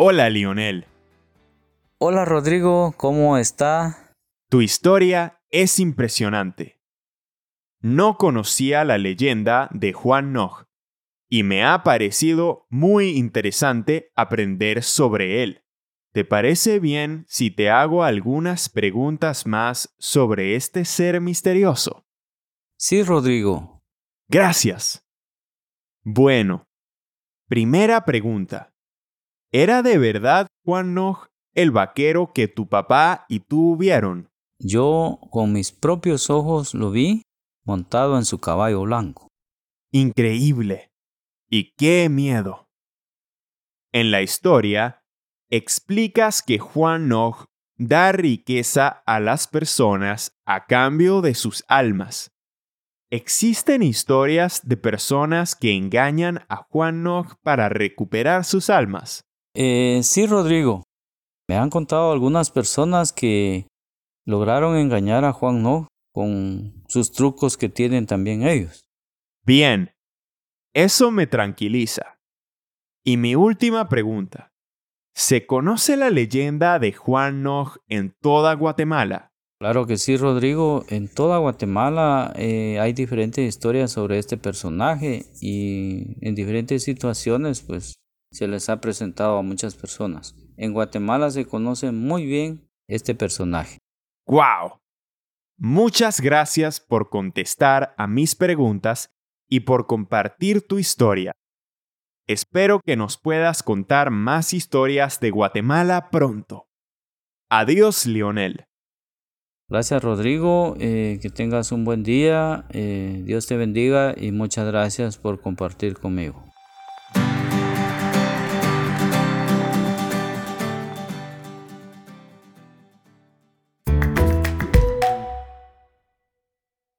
Hola Lionel. Hola Rodrigo, ¿cómo está? Tu historia es impresionante. No conocía la leyenda de Juan Nog y me ha parecido muy interesante aprender sobre él. ¿Te parece bien si te hago algunas preguntas más sobre este ser misterioso? Sí, Rodrigo. Gracias. Bueno, primera pregunta. ¿Era de verdad Juan Nog el vaquero que tu papá y tú vieron? Yo con mis propios ojos lo vi montado en su caballo blanco. Increíble. Y qué miedo. En la historia, explicas que Juan Nog da riqueza a las personas a cambio de sus almas. ¿Existen historias de personas que engañan a Juan Nog para recuperar sus almas? Eh, sí, Rodrigo. Me han contado algunas personas que lograron engañar a Juan Nog con sus trucos que tienen también ellos. Bien, eso me tranquiliza. Y mi última pregunta. ¿Se conoce la leyenda de Juan Nog en toda Guatemala? Claro que sí, Rodrigo. En toda Guatemala eh, hay diferentes historias sobre este personaje y en diferentes situaciones pues se les ha presentado a muchas personas. En Guatemala se conoce muy bien este personaje. ¡Wow! Muchas gracias por contestar a mis preguntas y por compartir tu historia. Espero que nos puedas contar más historias de Guatemala pronto. Adiós, Lionel. Gracias, Rodrigo. Eh, que tengas un buen día. Eh, Dios te bendiga y muchas gracias por compartir conmigo.